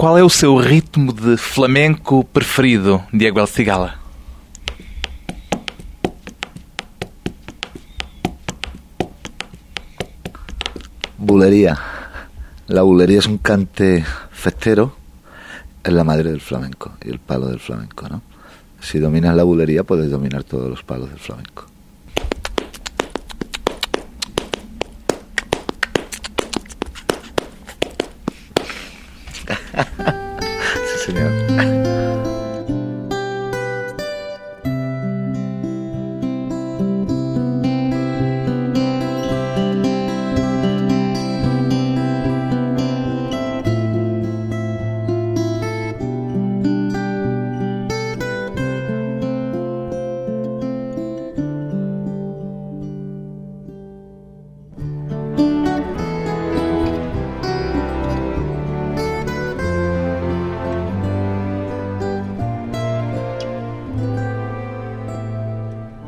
Qual é o seu ritmo de flamenco preferido, Diego El Cigala? Bulería. La bulería es un cante festero, es la madre del flamenco y el palo del flamenco, ¿no? Si dominas la bulería puedes dominar todos los palos del flamenco.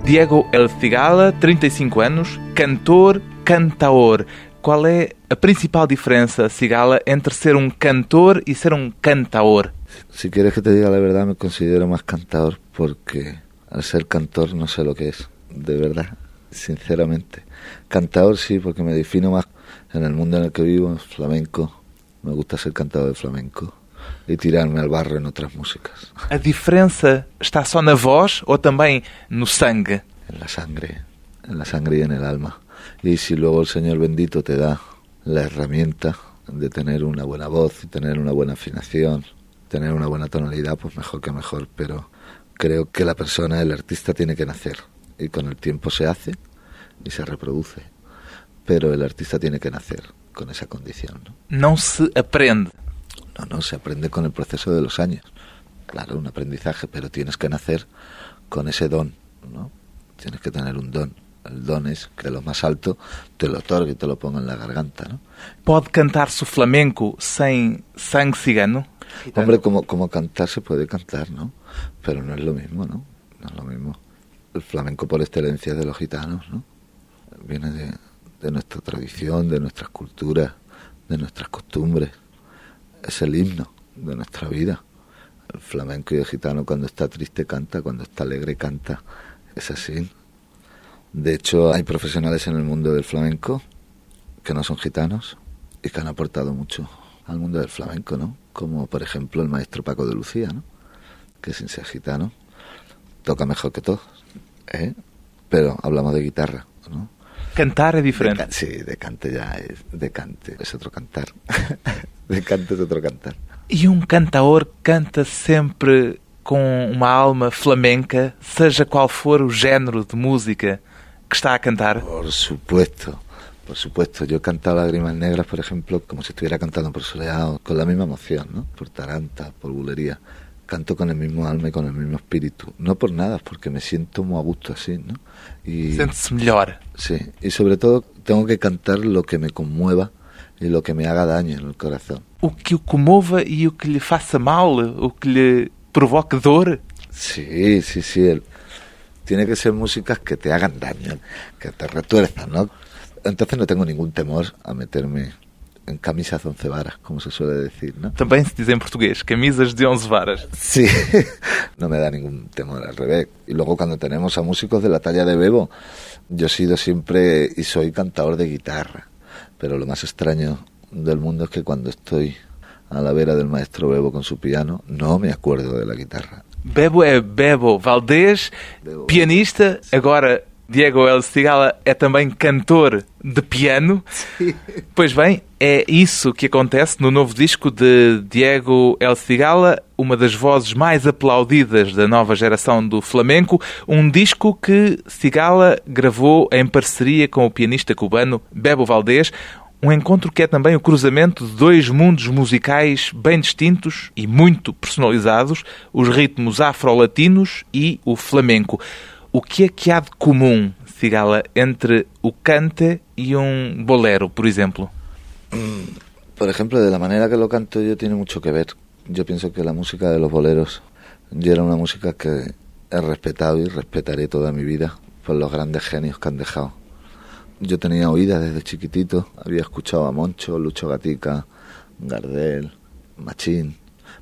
Diego El Cigala, 35 anos, cantor, cantaor. Qual é a principal diferença, Cigala, entre ser um cantor e ser um cantaor? Si quieres que te diga la verdad, me considero más cantador porque al ser cantor no sé lo que es, de verdad, sinceramente. Cantador sí, porque me defino más en el mundo en el que vivo, en flamenco. Me gusta ser cantador de flamenco e tirarme al barro en otras músicas. A diferença está só na voz ou também no sangue? Sangre, en la sangre en el alma. Y si luego el Señor bendito te da la herramienta de tener una buena voz y tener una buena afinación, tener una buena tonalidad, pues mejor que mejor. Pero creo que la persona, el artista, tiene que nacer. Y con el tiempo se hace y se reproduce. Pero el artista tiene que nacer con esa condición. ¿no? Não se aprende. No, no, se aprende con el proceso de los años. Claro, un aprendizaje, pero tienes que nacer con ese don, ¿no? Tienes que tener un don. El don es que lo más alto te lo otorgue y te lo ponga en la garganta, ¿no? Pode cantar-se o flamenco sem sangue cigano? Hombre, como, como cantar se puede cantar, ¿no? Pero no es lo mismo, ¿no? No es lo mismo. El flamenco por excelencia es de los gitanos, ¿no? Viene de, de nuestra tradición, de nuestras culturas, de nuestras costumbres. Es el himno de nuestra vida. El flamenco y el gitano cuando está triste canta, cuando está alegre canta. Es así. De hecho, hay profesionales en el mundo del flamenco que no son gitanos y que han aportado mucho al mundo del flamenco, ¿no? Como por ejemplo el maestro Paco de Lucía, ¿no? Que sin ser gitano toca mejor que todos, ¿eh? Pero hablamos de guitarra, ¿no? Cantar é De diferente. ca- sí, de cante ya es de cante, es otro cantar. de cante es otro cantar. E um cantaor canta sempre com uma alma flamenca, seja qual for o género de música que está a cantar? Por supuesto, por supuesto. Yo he cantado Lágrimas Negras, por ejemplo, como si estuviera cantando por soleado, con la misma emoción, ¿no? Por taranta, por bulería. Canto con el mismo alma y con el mismo espíritu. No por nada, porque me siento muy a gusto así, ¿no? Y, melhor. sí, y sobre todo tengo que cantar lo que me conmueva y lo que me haga daño en el corazón. O que o comova e o que lhe faça mal, o que lhe provoque dor. Sí, sí, sí. el- tiene que ser músicas que te hagan daño, que te retuerzan, ¿no? Entonces no tengo ningún temor a meterme camisas de once varas, como se suele decir, ¿no? Também se diz em português, camisas de 11 varas. Sí, no me da ningún temor al revés. Y luego cuando tenemos a músicos de la talla de Bebo, yo he sido siempre y soy cantador de guitarra. Pero lo más extraño del mundo es que cuando estoy a la vera del maestro Bebo con su piano, no me acuerdo de la guitarra. Bebo é Bebo Bebo. pianista. Agora, Diego El Cigala é também cantor de piano. Pois bem, é isso que acontece no novo disco de Diego El Cigala, uma das vozes mais aplaudidas da nova geração do flamenco. Um disco que Cigala gravou em parceria com o pianista cubano Bebo Valdez. Um encontro que é também o cruzamento de dois mundos musicais bem distintos e muito personalizados, os ritmos afro-latinos e o flamenco. O que é que há de comum, Cigala, entre o cante e um bolero, por exemplo? Por ejemplo, de la manera que lo canto yo tiene mucho que ver. Yo pienso que la música de los boleros era una música que he respetado y respetaré toda mi vida por los grandes genios que han dejado. Yo tenía oídas desde chiquitito, había escuchado a Moncho, Lucho Gatica, Gardel, Machín,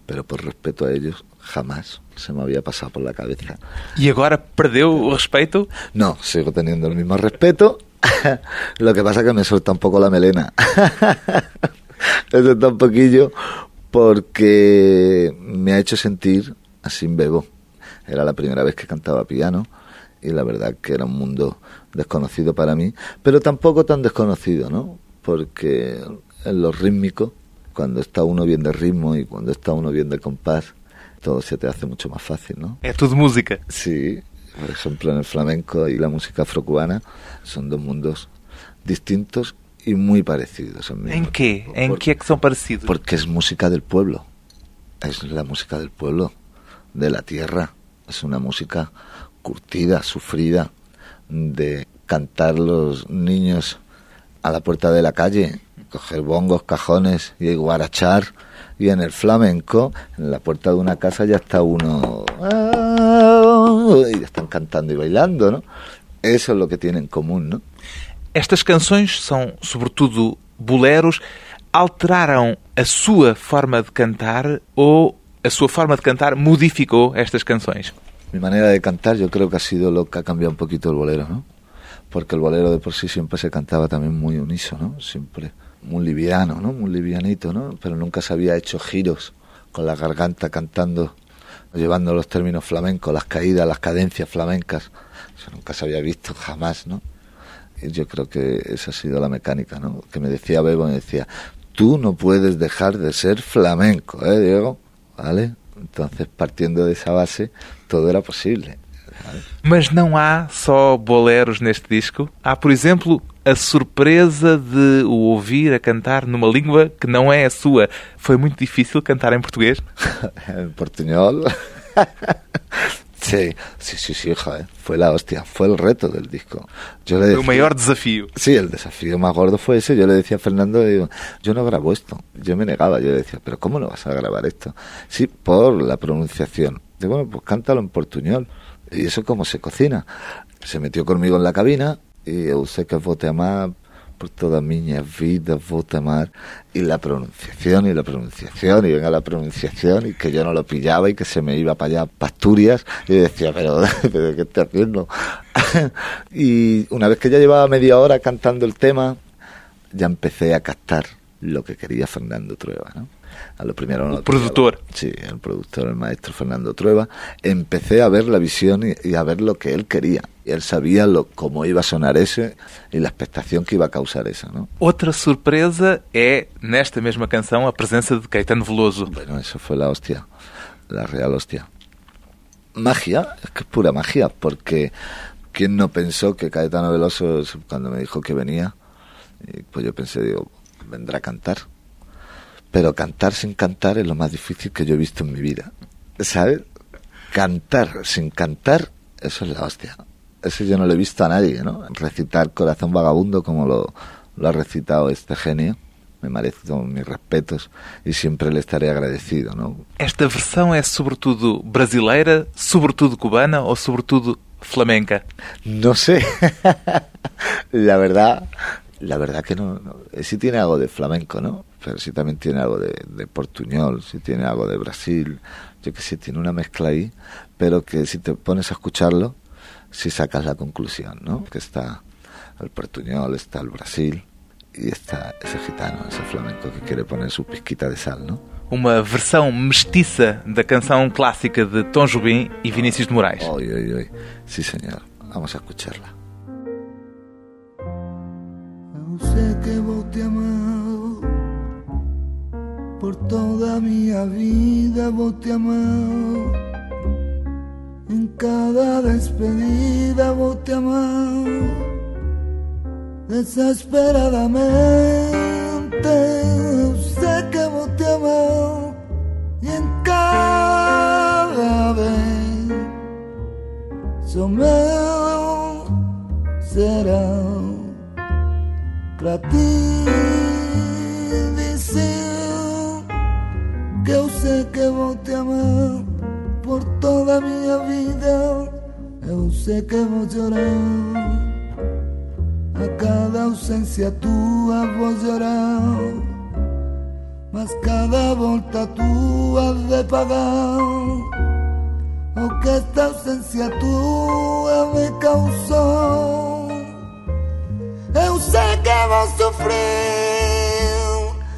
pero por respeto a ellos jamás se me había pasado por la cabeza. ¿Y ahora perdió el respeto? No, sigo teniendo el mismo respeto. Lo que pasa es que me suelta un poco la melena. me suelta un poquillo porque me ha hecho sentir así bebo. Era la primera vez que cantaba piano y la verdad que era un mundo desconocido para mí, pero tampoco tan desconocido, ¿no? Porque en lo rítmico, cuando está uno bien de ritmo y cuando está uno bien de compás, todo se te hace mucho más fácil, ¿no? Es música. Sí, por ejemplo en el flamenco y la música afrocubana son dos mundos distintos y muy parecidos. ¿En qué? ¿En qué son parecidos? Porque es música del pueblo, es la música del pueblo, de la tierra, es una música curtida, sufrida, de cantar los niños a la puerta de la calle, coger bongos, cajones y guarachar. Y en el flamenco, en la puerta de una casa ya está uno y están cantando y bailando, ¿no? Eso es lo que tienen en común, ¿no? Estas canções são, sobretudo, boleros. Alteraram a sua forma de cantar ou a sua forma de cantar modificou estas canções? Mi manera de cantar yo creo que ha sido lo que ha cambiado un poquito el bolero, ¿no? Porque el bolero de por sí siempre se cantaba también muy unísono, ¿no? Siempre muy liviano, ¿no? Muy livianito, ¿no? Pero nunca se había hecho giros con la garganta cantando, llevando los términos flamencos, las caídas, las cadencias flamencas. Eso nunca se había visto jamás, ¿no? Y yo creo que esa ha sido la mecánica, ¿no? Que me decía Bebo, me decía, tú no puedes dejar de ser flamenco, ¿eh, Diego? ¿Vale? Entonces, partiendo de esa base, todo era posible. Mas não há só boleros neste disco. Há, por exemplo, a surpresa de o ouvir a cantar numa língua que não é a sua. Foi muito difícil cantar em português? en portuñol. Sí, sí, sí, sí, joder. Fue la hostia, fue el reto del disco. Yo le decía, el mayor desafío. Sí, el desafío más gordo fue ese. Yo le decía a Fernando, digo, yo no grabo esto. Yo me negaba, yo le decía, pero ¿cómo no vas a grabar esto? Sí, por la pronunciación. Digo, bueno, pues cántalo en portuñol. ¿Y eso cómo se cocina? Se metió conmigo en la cabina y yo sé que vote a más por toda mi vida voy amar y la pronunciación y la pronunciación y venga la pronunciación y que yo no lo pillaba y que se me iba para allá pasturias y decía pero, pero qué estoy haciendo y una vez que ya llevaba media hora cantando el tema ya empecé a captar lo que quería Fernando Trueba ¿no? a lo primero el productor. sí el productor el maestro Fernando Trueba. Empecé a ver la visión y, a ver lo que él quería. Y él sabía lo, cómo iba a sonar ese y la expectación que iba a causar eso ¿no? Outra surpresa é nesta mesma canção a presença de Caetano Veloso. Bueno eso fue la hostia la real hostia. Magia es que es pura magia porque quién no pensó que Caetano Veloso cuando me dijo que venía pues yo pensé digo vendrá a cantar pero cantar sin cantar es lo más difícil que yo he visto en mi vida. ¿Sabes? Cantar sin cantar, eso es la hostia. Eso yo no lo he visto a nadie, ¿no? Recitar Corazón Vagabundo como lo, lo ha recitado este genio. Me merece mis respetos y siempre le estaré agradecido, ¿no? Esta versión es sobretudo brasileira, sobretudo cubana o sobretudo flamenca? No sé. la verdad, la verdad que no, no, sí tiene algo de flamenco, ¿no? Pero sí también tiene algo de, de portuñol, sí tiene algo de Brasil, yo que sé, tiene una mezcla ahí, pero que si te pones a escucharlo, sí sacas la conclusión, ¿no? Que está el portuñol, está el Brasil y está ese gitano, ese flamenco que quiere poner su pizquita de sal, ¿no? Uma versão mestiça da canção clássica de Tom Jobim e Vinícius de Moraes. Oy, oy, oy. Sí, señor. Vamos a escucharla. Sé que vos te amado. Por toda mi vida vos te amado. En cada despedida vos te amado. Desesperadamente sé que vos te amado. Y en cada vez someo será pra ti dizer que eu sei que vou te amar por toda a minha vida. Eu sei que vou chorar a cada ausência tua vou chorar mas cada volta tu has de pagar o que esta ausencia tua me causou. Eu sei que vou sofrer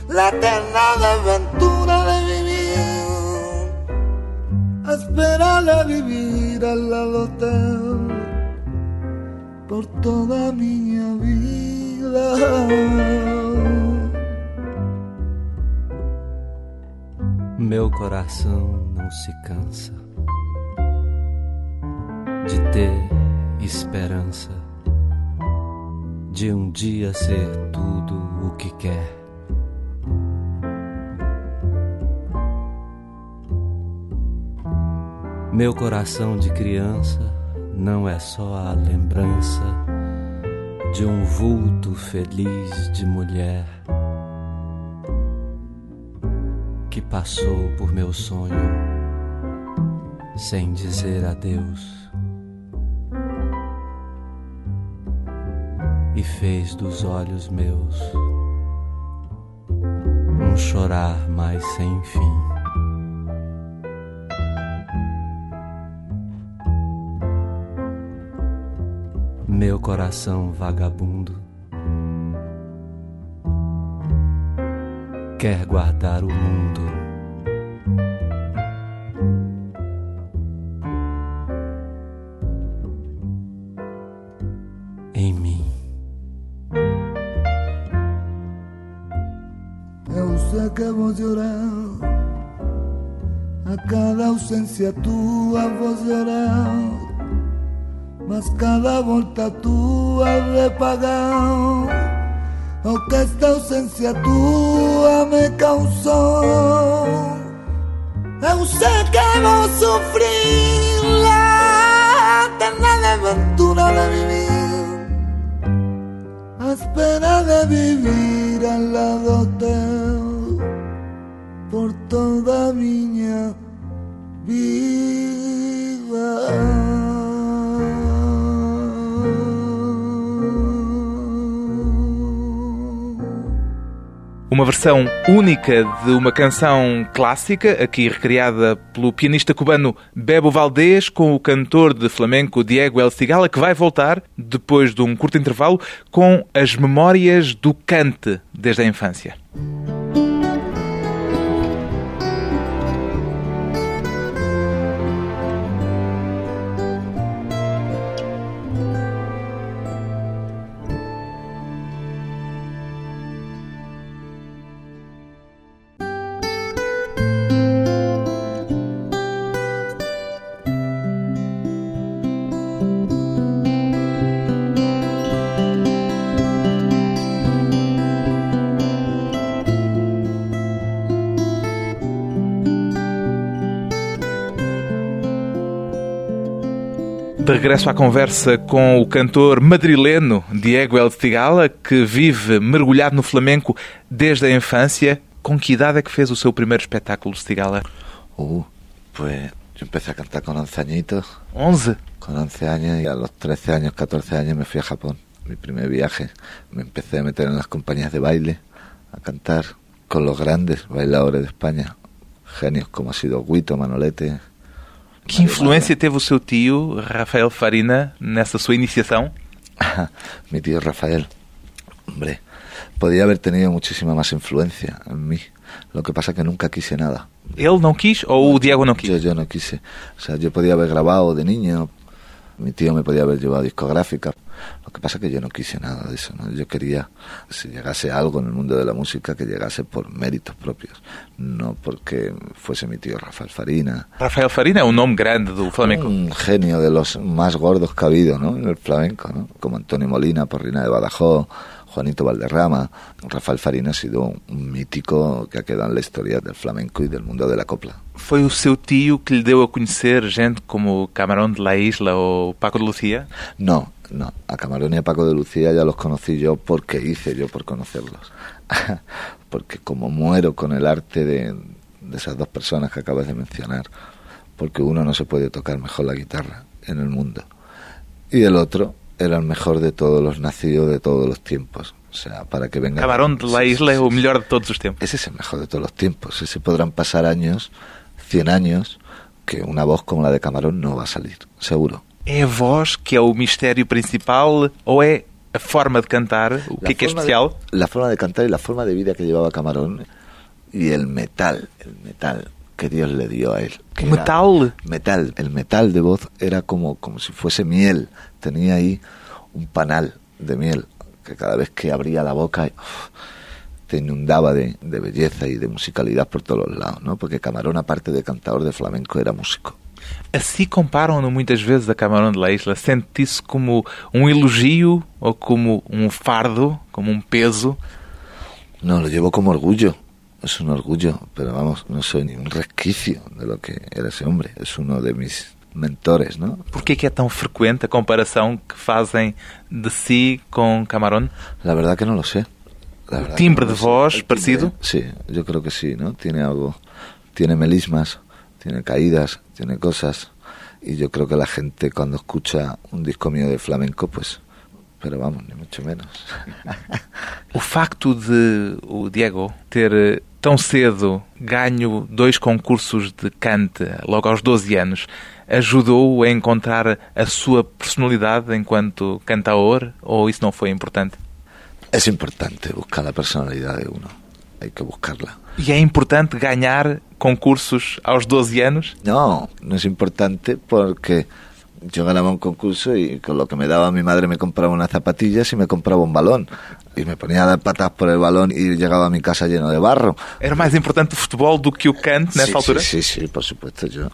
la eterna aventura de vivir, a esperar a vivir lado teu por toda minha vida. Meu coração não se cansa de ter esperança de um dia ser tudo o que quer. Meu coração de criança não é só a lembrança de um vulto feliz de mulher que passou por meu sonho sem dizer adeus. E fez dos olhos meus um chorar mais sem fim. Meu coração vagabundo quer guardar o mundo ausencia tua vos llorar, mas cada volta tua de pagar o que esta ausencia tua me causou. Eu sei que vou sofrer la eterna aventura de vivir, a espera de vivir al lado teu por toda minha Uma versão única de uma canção clássica, aqui recriada pelo pianista cubano Bebo Valdés, com o cantor de flamenco Diego El Cigala, que vai voltar, depois de um curto intervalo, com as memórias do cante desde a infância. De regresso à conversa com o cantor madrileno Diego El Tigala, que vive mergulhado no flamenco desde a infância. Com que idade é que fez o seu primeiro espetáculo, Tigala? Uh, pues yo empecé a cantar con 11 añitos. ¿11? Con 11 años y a los 13 años, 14 años me fui a Japón. Mi primer viaje. Me empecé a meter en las compañías de baile, a cantar con los grandes bailadores de España. Genios como ha sido Guito, Manolete, Que influência teve o seu tio, Rafael Farina, nessa sua iniciação? Mi tío Rafael, hombre, podía haber tenido muchísima más influencia en mí. Lo que pasa que nunca quise nada. Ele não quis ou o Diego não quis? Yo, yo no quise. O sea, yo podía haber grabado de niño, mi tío me podía haber llevado discográfica. Lo que pasa es que yo no quise nada de eso, ¿no? Yo quería, si llegase algo en el mundo de la música, que llegase por méritos propios, no porque fuese mi tío Rafael Farina. Rafael Farina es un nombre grande del flamenco. Un genio de los más gordos que ha habido, ¿no? En el flamenco, ¿no? Como Antonio Molina, Porrina de Badajoz, Juanito Valderrama. Rafael Farina ha sido un mítico que ha quedado en la historia del flamenco y del mundo de la copla. Foi o seu tio que lhe deu a conhecer gente como Camarón de la Isla ou Paco de Lucía? No, no. A Camarón y a Paco de Lucía ya los conocí yo porque hice yo por conocerlos. porque como muero con el arte de, de esas dos personas que acabas de mencionar, porque uno no se puede tocar mejor la guitarra en el mundo. Y el otro era el mejor de todos los nacidos de todos los tiempos. O sea, para que venga... Camarón de la Isla o sí, melhor de todos os tempos. Ese es el mejor de todos los tiempos. Ese podrán pasar años, 100 años, que una voz como la de Camarón no va a salir, seguro. É a voz que é o mistério principal ou é a forma de cantar? O que é que é forma especial? de- la forma de cantar y la forma de vida que llevaba Camarón y el metal, el metal que Dios le dio a él. que Metal? metal, el metal de voz era como, como si fuese miel. Tenía ahí un panal de miel que cada vez que abría la boca te inundaba de, de belleza y de musicalidad por todos los lados, ¿no? Porque Camarón, aparte de cantador de flamenco, era músico. Assim comparam-no muitas vezes a Camarón de la Isla. Sente isso como um elogio ou como um fardo, como um peso? No, lo llevo como orgullo. Es un orgullo, pero vamos, no soy ni un resquicio de lo que era ese hombre. Es uno de mis mentores, ¿no? Por que é que é tão frequente a comparação que fazem de si com Camarón? La verdad que no lo sé. La timbre no de voz parecido? Sí, yo creo que sí, ¿no? Tiene algo, tiene melismas, tiene caídas, tiene cosas. Y yo creo que la gente cuando escucha un disco mío de flamenco, pues, pero vamos, ni mucho menos. O facto de o Diego ter eh, tão cedo ganho dois concursos de cante, logo aos 12 anos, ajudou a encontrar a sua personalidade enquanto cantaor ou isso não foi importante? Es importante buscar la personalidad de uno. Hay que buscarla. E é importante ganhar concursos aos 12 anos? No, no es importante porque yo ganaba un concurso y con lo que me daba mi madre me compraba unas zapatillas y me compraba un balón. Y me ponía a dar patas por el balón y llegaba a mi casa lleno de barro. Era mais importante o futebol do que o cante nessa sí, altura? Sí, sí, sí, por supuesto. Yo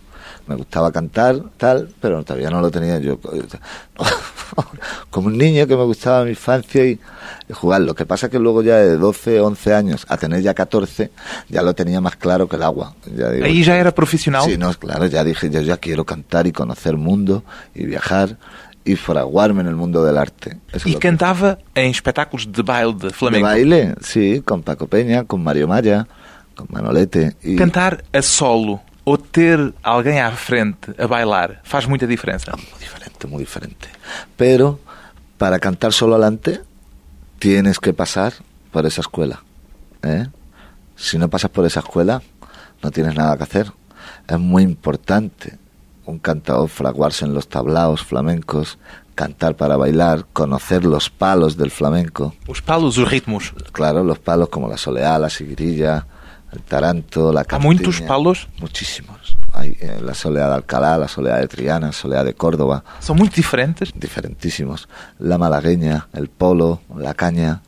me gustaba cantar, tal, pero todavía no lo tenía yo. Como un niño que me gustaba mi infancia y, y jugar. Lo que pasa que luego ya de 12, 11 años a tener ya 14, ya lo tenía más claro que el agua. Ya digo, Aí já era profissional? Sí, no, claro, ya dije, yo ya quiero cantar y conocer mundo y viajar y fraguarme en el mundo del arte. Eso es E lo que- cantava em espetáculos de baile de de flamenco. baile, sí, con Paco Peña, con Mario Maya, con Manolete. Y... Cantar a solo ou ter alguém à frente a bailar faz muita diferença. Muy diferente, muy diferente. Pero para cantar solo adelante tienes que pasar por esa escuela. ¿eh? Si no pasas por esa escuela, no tienes nada que hacer. Es muy importante un cantador fraguarse en los tablaos flamencos, cantar para bailar, conocer los palos del flamenco. Os palos, os ritmos. Claro, los palos como la soleá, la sigrilla, el taranto, la Há cantiña. muitos palos? Muchísimos. Hay eh, la soleá de Alcalá, la soleá de Triana, soleá de Córdoba São muito diferentes. diferentísimos. La malagueña, el polo, la caña,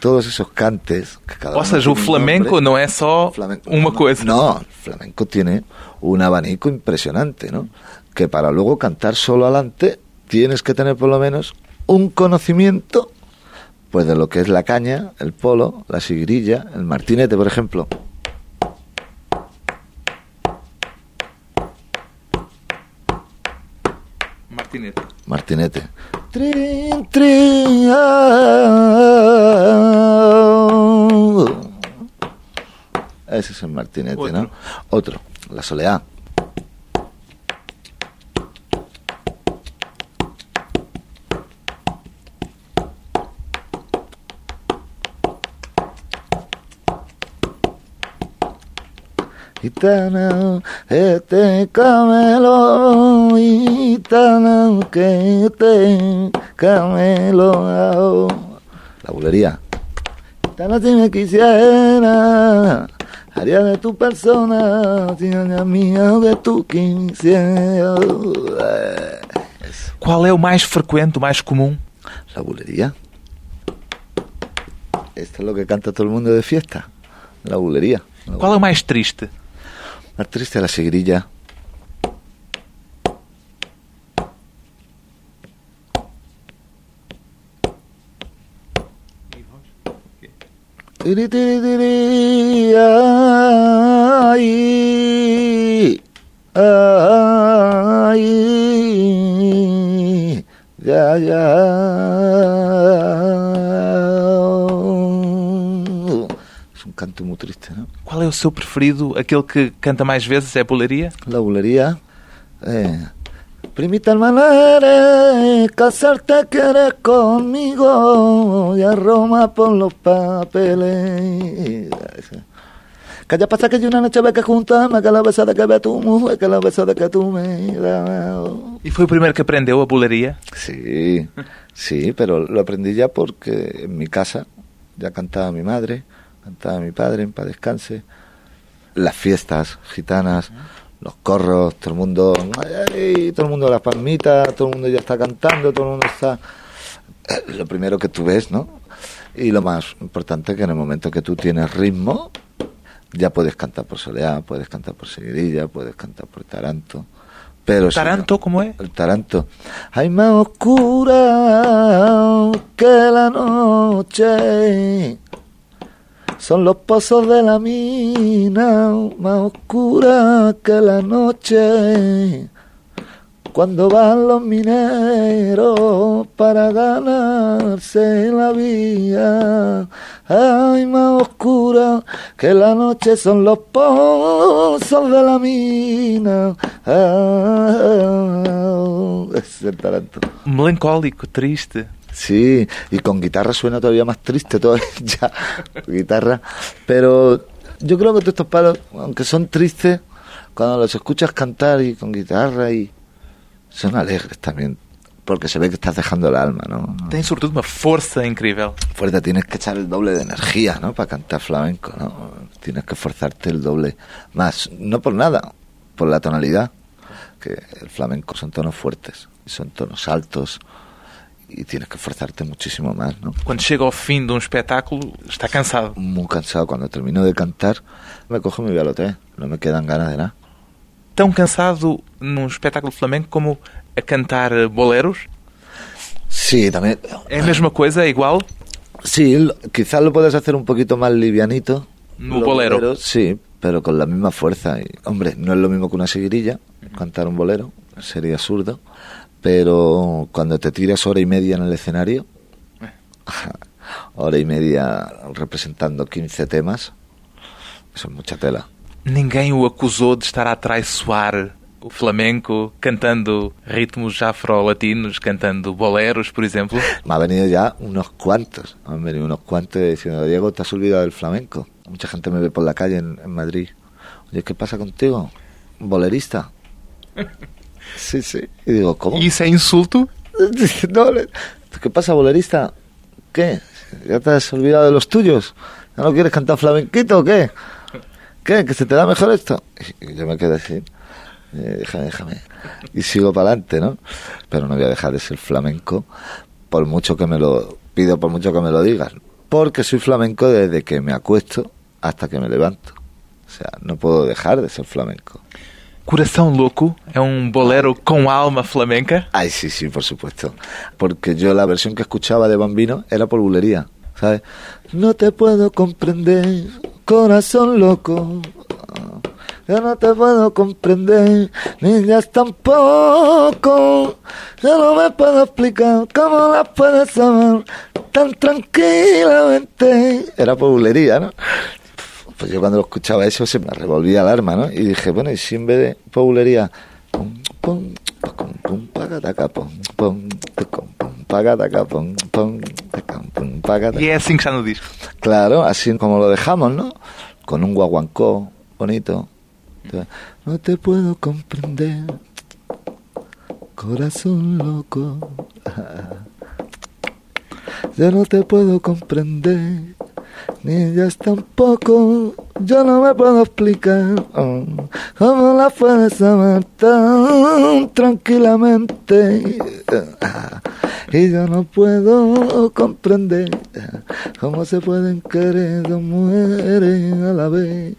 todos esos cantes. Que cada o tiene un flamenco nombre. não é só Flamenco- uma no, coisa. No, el flamenco tiene un abanico impresionante, ¿no? Que para luego cantar solo adelante tienes que tener por lo menos un conocimiento pues de lo que es la caña, el polo, la sigrilla, el martinete, por ejemplo. Martinete. Martinete. Trin, trin, ah. Ese es el martinete, ¿no? Otro. La soleá. Gitana, este camelo, gitana, que este camelo. La bulería. Gitana, si me quisiera, haría de tu persona, si no mía de tu. Eso. Qual é o mais frequente, o mais comum? La bulería. Esto es lo que canta todo el mundo de fiesta. La bulería. Qual é o mais triste? Más triste la tiri, ay, ay, ya. Canto muy triste, ¿no? Qual é o seu preferido? Aquele que canta mais vezes é a boleria? La bulería. Eh, Primita hermana eres, casarte quieres conmigo y a Roma por los papeles. Que ya pasa que yo una noche que juntarme, que la besada que ve tu mujer, que la besada que tú me das. E foi o primeiro que aprendeu a boleria? Sí, sí, pero lo aprendí ya porque en mi casa ya cantaba mi madre, cantaba mi padre en paz descanse. Las fiestas gitanas, los corros, todo el mundo, ay, todo el mundo las palmitas, todo el mundo ya está cantando, todo el mundo está. eh, Lo primero que tú ves, ¿no? Y lo más importante que en el momento que tú tienes ritmo, ya puedes cantar por soleá, puedes cantar por seguidilla, puedes cantar por taranto. Pero si no- Taranto, como é? el taranto. Hay más oscura que la noche. Son los pozos de la mina, más oscura que la noche. Cuando van los mineros para ganarse la vida, ay, más oscura que la noche son los pozos de la mina. Ah, es el taranto. Melancólico, triste. Sí, y con guitarra suena todavía más triste todavía, ya, guitarra. Pero yo creo que todos estos palos, aunque son tristes, cuando los escuchas cantar y con guitarra y son alegres también, porque se ve que estás dejando el alma, ¿no? Tem sobretudo uma força incrível. Fuerte, tienes que echar el doble de energía, ¿no? Para cantar flamenco, ¿no? Tienes que esforzarte el doble más, no por nada, por la tonalidad, que el flamenco son tonos fuertes, son tonos altos y tienes que esforzarte muchísimo más, ¿no? Quando chega ao fim de um espetáculo, está cansado. Muy cansado, cuando termino de cantar, me cojo y me voy al hotel, no me quedan ganas de nada. Tão cansado num espetáculo flamenco como a cantar boleros? Sí, también. É a mesma coisa, é igual? Sí, quizás lo puedes hacer un poquito más livianito. No bolero. boleros, sí, pero con la misma fuerza. Y, hombre, no es lo mismo que una seguirilla, cantar un bolero, sería absurdo. Pero cuando te tiras hora y media en el escenario, hora y media representando 15 temas, eso es mucha tela. Ninguém o acusou de estar a traiçoar o flamenco cantando ritmos afro-latinos, cantando boleros, por exemplo. Me ha venido ya unos cuantos, me han venido unos cuantos diciendo, Diego, te has olvidado del flamenco. Mucha gente me ve por la calle en, en Madrid. Oye, ¿qué pasa contigo? ¿Bolerista? Sí, sí. Y digo, ¿cómo? E isso é insulto? No, ¿Qué pasa, bolerista? ¿Qué? ¿Ya te has olvidado de los tuyos? ¿Ya no quieres cantar flamenquito o qué? ¿Qué? ¿Que se te da mejor esto? Y yo me quedé así. eh, déjame, déjame. Y sigo para adelante, ¿no? Pero no voy a dejar de ser flamenco por mucho que me lo pido, por mucho que me lo digan. Porque soy flamenco desde que me acuesto hasta que me levanto. O sea, no puedo dejar de ser flamenco. Coração Louco é um bolero com alma flamenca. Ay, sí, sí, por supuesto. Porque yo la versión que escuchaba de Bambino era por bulería, ¿sabes? No te puedo comprender, corazón loco. Yo no te puedo comprender, niñas tampoco. Yo no me puedo explicar cómo las puedes amar tan tranquilamente. Era por bulería, ¿no? Pues yo cuando lo escuchaba eso se me revolvía el arma, ¿no? Y dije, bueno, y si en vez de populería, pum, pum, pum, pum, pagataca, pum, pum, tacum, pum, pagataca, pum, pum, pum, pagataca. E está no disco. Claro, así como lo dejamos, ¿no? Con un guaguancó bonito. No te puedo comprender, corazón loco. Yo no te puedo comprender, ni ellas tampoco. Yo no me puedo explicar oh, cómo la puedes amar tan tranquilamente. Y yo no puedo comprender cómo se pueden querer dos mujeres a la vez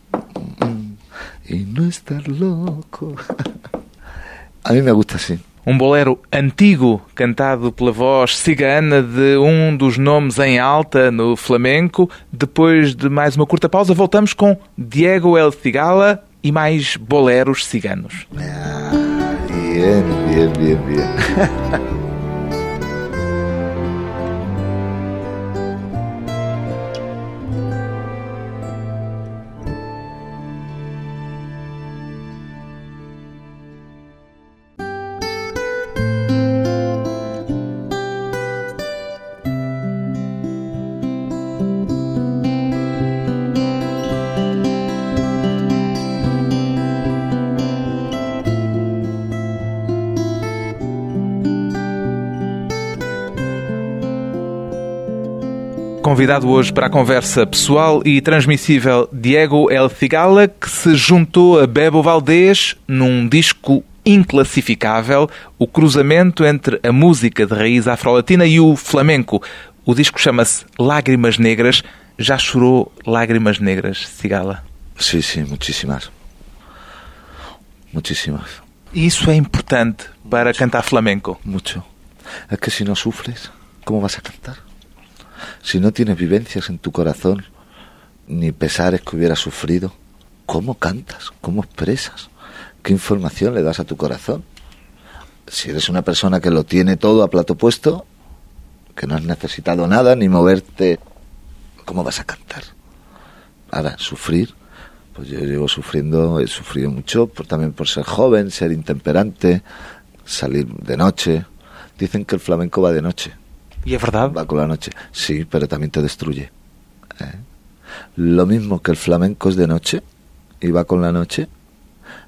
y no estar loco. A mí me gusta así. Um bolero antigo, cantado pela voz cigana de um dos nomes em alta no flamenco. Depois de mais uma curta pausa, voltamos com Diego El Cigala e mais boleros ciganos. Ah, bien, bien, bien, convidado hoje para a conversa pessoal e transmissível Diego El Cigala, que se juntou a Bebo Valdez num disco inclassificável, o cruzamento entre a música de raiz afro-latina e o flamenco. O disco chama-se Lágrimas Negras. Já chorou lágrimas negras, Cigala? Sí, muchísimas. Muchísimas. E isso é importante para cantar flamenco. Mucho. Es que si no sufres, ¿cómo vas a cantar? Si no tienes vivencias en tu corazón, ni pesares que hubieras sufrido, ¿cómo cantas? ¿Cómo expresas? ¿Qué información le das a tu corazón? Si eres una persona que lo tiene todo a plato puesto, que no has necesitado nada ni moverte, ¿cómo vas a cantar? Ahora, sufrir, pues yo llevo sufriendo, he sufrido mucho, por, también por ser joven, ser intemperante, salir de noche. Dicen que el flamenco va de noche, E é verdade? va con la noche. Sí, pero también te destruye. ¿eh? Lo mismo que el flamenco es de noche y va con la noche,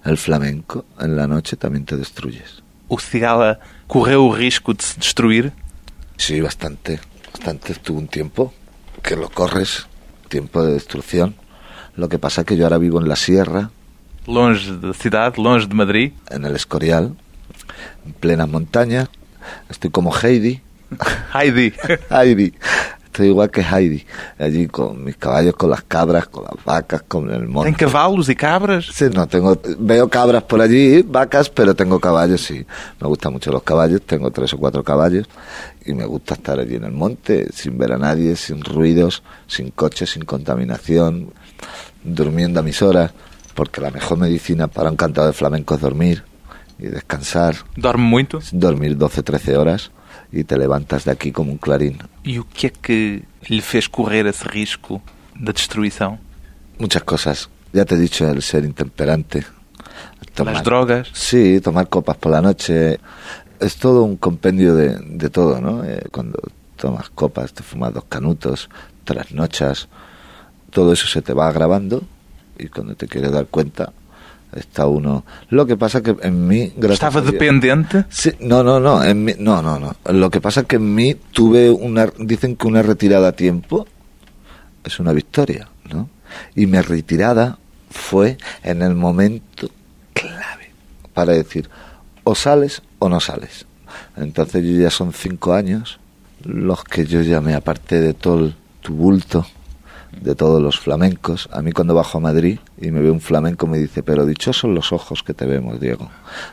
el flamenco en la noche también te destruyes. O Cigala correu o risco de se destruir? Sí, bastante, bastante. Tuve un tiempo que lo corres, tiempo de destrucción. Lo que pasa que yo ahora vivo en la sierra, Longe da cidade, longe de Madrid. en el Escorial, en plena montaña. Estoy como Heidi. Heidi. Heidi. Estoy igual que Heidi. Allí con mis caballos, con las cabras, con las vacas, con el monte. Tem cavalos e cabras? Sí, no, tengo, veo cabras por allí, vacas, pero tengo caballos, sí. Me gustan mucho los caballos, tengo tres o cuatro caballos y me gusta estar allí en el monte, sin ver a nadie, sin ruidos, sin coches, sin contaminación, durmiendo a mis horas, porque la mejor medicina para un cantador de flamenco es dormir y descansar, Dorme muito? dormir 12, 13 horas y te levantas de aquí como un clarín. E o que é que lhe fez correr esse risco da destruição? Muchas cosas. Ya te he dicho el ser intemperante. tomar- Las drogas? Sí, tomar copas por la noche. Es todo un compendio de, de todo, ¿no? Eh, cuando tomas copas, te fumas dos canutos, trasnochas, todo eso se te va agravando y cuando te quieres dar cuenta está uno... Lo que pasa que en mí... Dios- dependente? Sí, no, no, no, en mí, no, no, no. Lo que pasa que en mí tuve una, dicen que una retirada a tiempo es una victoria, ¿no? Y mi retirada fue en el momento clave para decir o sales o no sales. Entonces yo ya son cinco años los que yo ya me aparté de todo el tumulto de todos los flamencos. A mí cuando bajo a Madrid y me ve un flamenco me dice, pero dichosos los ojos que te vemos, Diego.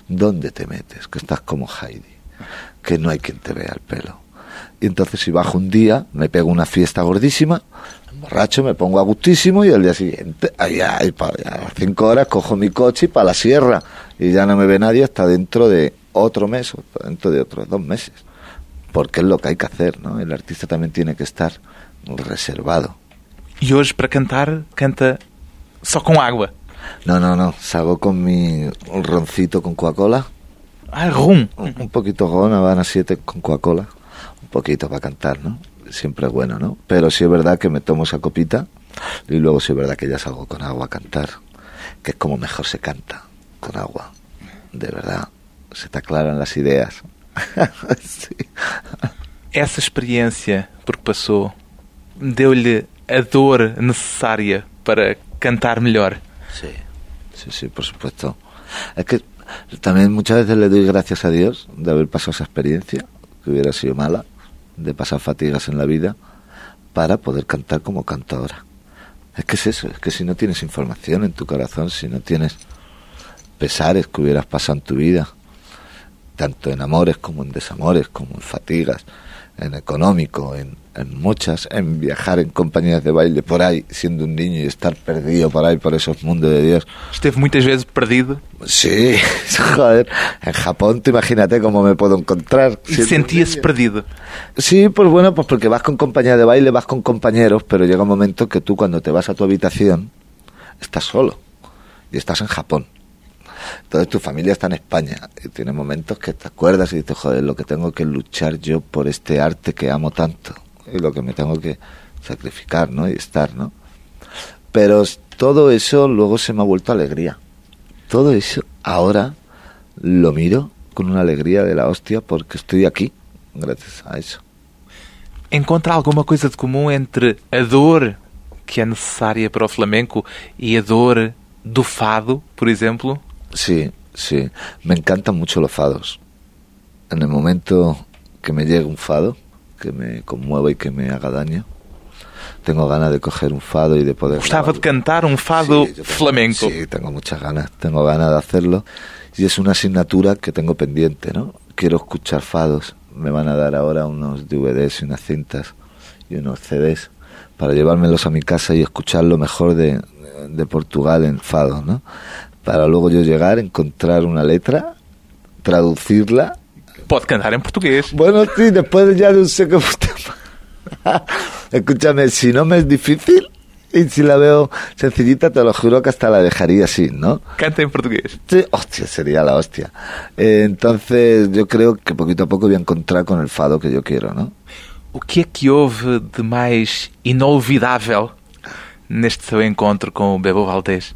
¿Dónde te metes? Que estás como Heidi. Que no hay quien te vea el pelo. Y entonces si bajo un día, me pego una fiesta gordísima, borracho, me pongo a gustísimo y al día siguiente, ay, ay, pa- a las cinco horas cojo mi coche y para la sierra. Y ya no me ve nadie hasta dentro de otro mes o dentro de otros dos meses. Porque es lo que hay que hacer, ¿no? El artista también tiene que estar reservado. E hoje, para cantar, canta só com água. No, no, no. Salgo con mi roncito con Coca-Cola. Ah, rum. Un un poquito con Habana 7 con Coca-Cola. Un poquito para cantar, ¿no? Siempre es bueno, ¿no? Pero sí es verdad que me tomo esa copita y luego sí es verdad que ya salgo con agua a cantar. Que es como mejor se canta, con agua. De verdad. Se te aclaran las ideas. sí. Essa experiência por que passou deu-lhe a dor necessária para cantar melhor. Sí, sí, sí, por supuesto. Es que también muchas veces le doy gracias a Dios de haber pasado esa experiencia, que hubiera sido mala, de pasar fatigas en la vida, para poder cantar como canto ahora. Es que es eso, es que si no tienes información en tu corazón, si no tienes pesares que hubieras pasado en tu vida, tanto en amores como en desamores, como en fatigas, en económico, en, en muchas, en viajar en compañías de baile por ahí, siendo un niño y estar perdido por ahí por esos mundos de Dios. Esteve muitas vezes perdido Sí, joder, en Japón, te imagínate cómo me puedo encontrar. sentia-se niño. perdido. Sí, pues bueno, pues porque vas con compañía de baile, vas con compañeros, pero llega un momento que tú cuando te vas a tu habitación estás solo y estás en Japón. Entonces tu familia está en España y tiene momentos que te acuerdas y dices, joder, lo que tengo que luchar yo por este arte que amo tanto y lo que me tengo que sacrificar, ¿no? Y estar, ¿no? Pero todo eso luego se me ha vuelto alegría. Todo eso ahora lo miro con una alegría de la hostia porque estoy aquí, gracias a eso. Encontra alguma coisa de comum entre a dor que é necessária para o flamenco y a dor do fado, por ejemplo? Sí, sí. Me encantan mucho los fados. En el momento que me llegue un fado, que me conmueva y que me haga daño, tengo ganas de coger un fado y de poder... Gustava de cantar un fado Sí, tengo- flamenco. Sí, tengo muchas ganas, tengo ganas de hacerlo. Y es una asignatura que tengo pendiente, ¿no? Quiero escuchar fados. Me van a dar ahora unos DVDs y unas cintas y unos CDs para llevármelos a mi casa y escuchar lo mejor de, de Portugal en fados, ¿no? Para luego yo llegar, encontrar una letra, traducirla. Pode cantar em português. Bueno, sí, después ya no sé cómo... Escúchame, si no me es difícil y si la veo sencillita, te lo juro que hasta la dejaría así, ¿no? Canta em português. Sí, hostia, sería la hostia. Eh, entonces, yo creo que poquito a poco voy a encontrar con el fado que yo quiero, ¿no? O que é que houve de mais inolvidável neste seu encontro com o Bebo Valdés?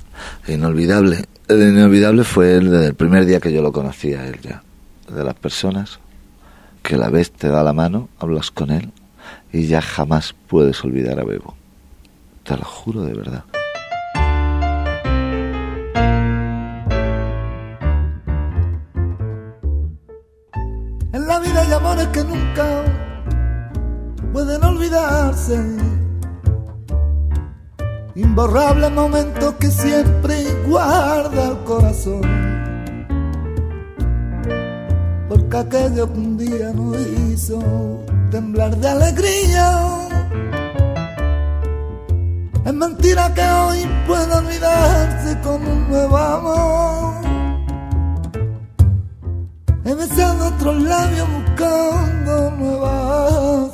Inolvidable. El inolvidable fue el del primer día que yo lo conocía a él ya. De las personas que la ves, te da la mano, hablas con él y ya jamás puedes olvidar a Bebo. Te lo juro de verdad. En la vida hay amores que nunca pueden olvidarse. Imborrable momento que siempre guarda el corazón. Porque aquello que un día nos hizo temblar de alegría. Es mentira que hoy pueda olvidarse con un nuevo amor. He besado otros labios buscando nuevas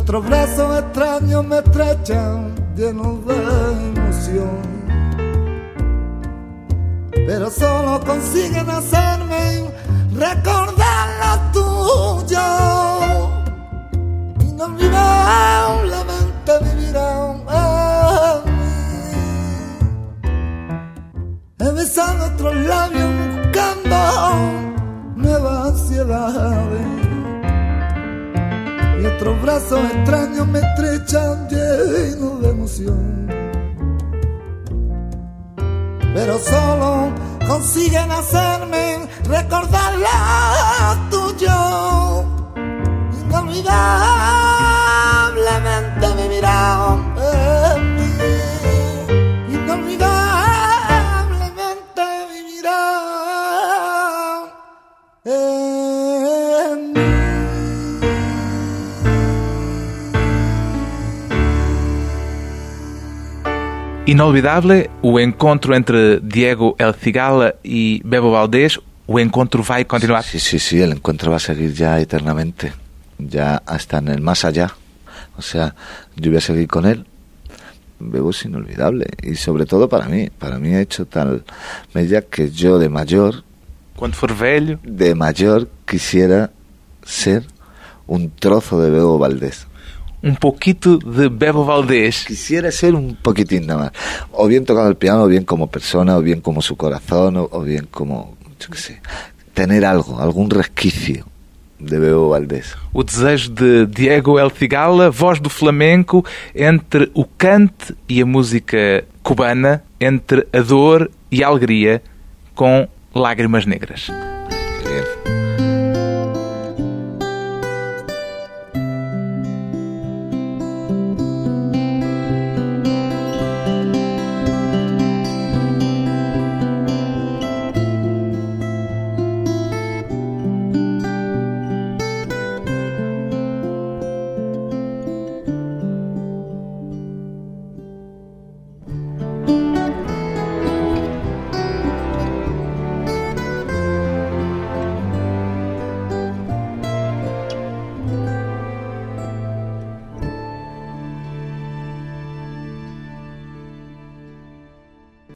otros brazos extraños me estrechan llenos de emoción. Pero solo consiguen hacerme recordar lo tuyo. Inolvidablemente vivirán en mí. He besado otros labios buscando nuevas ansiedades. Y otros brazos extraños me estrechan llenos de emoción. Pero solo consiguen hacerme recordar lo tuyo. Inolvidablemente vivirán en Inolvidável o encontro entre Diego El Cigala e Bebo Valdés. O encontro vai continuar. Sí, sí, sí, el encuentro va a seguir ya eternamente, ya hasta en el más allá. O sea, yo voy a seguir con él. Bebo es inolvidable y sobre todo para mí, para mí ha hecho tal mella que yo de mayor, Quando for velho, de mayor quisiera ser un trozo de Bebo Valdés. Um pouquito de Bebo Valdés. Quisiera ser un poquitín nada más. O bien tocando el piano, o bien como persona, o bien como su corazón, o, o bien como, yo qué sé, tener algo, algún resquicio de Bebo Valdés. O desejo de Diego El Cigala, voz do flamenco, entre o cante e a música cubana, entre a dor e a alegria, com lágrimas negras. Bien.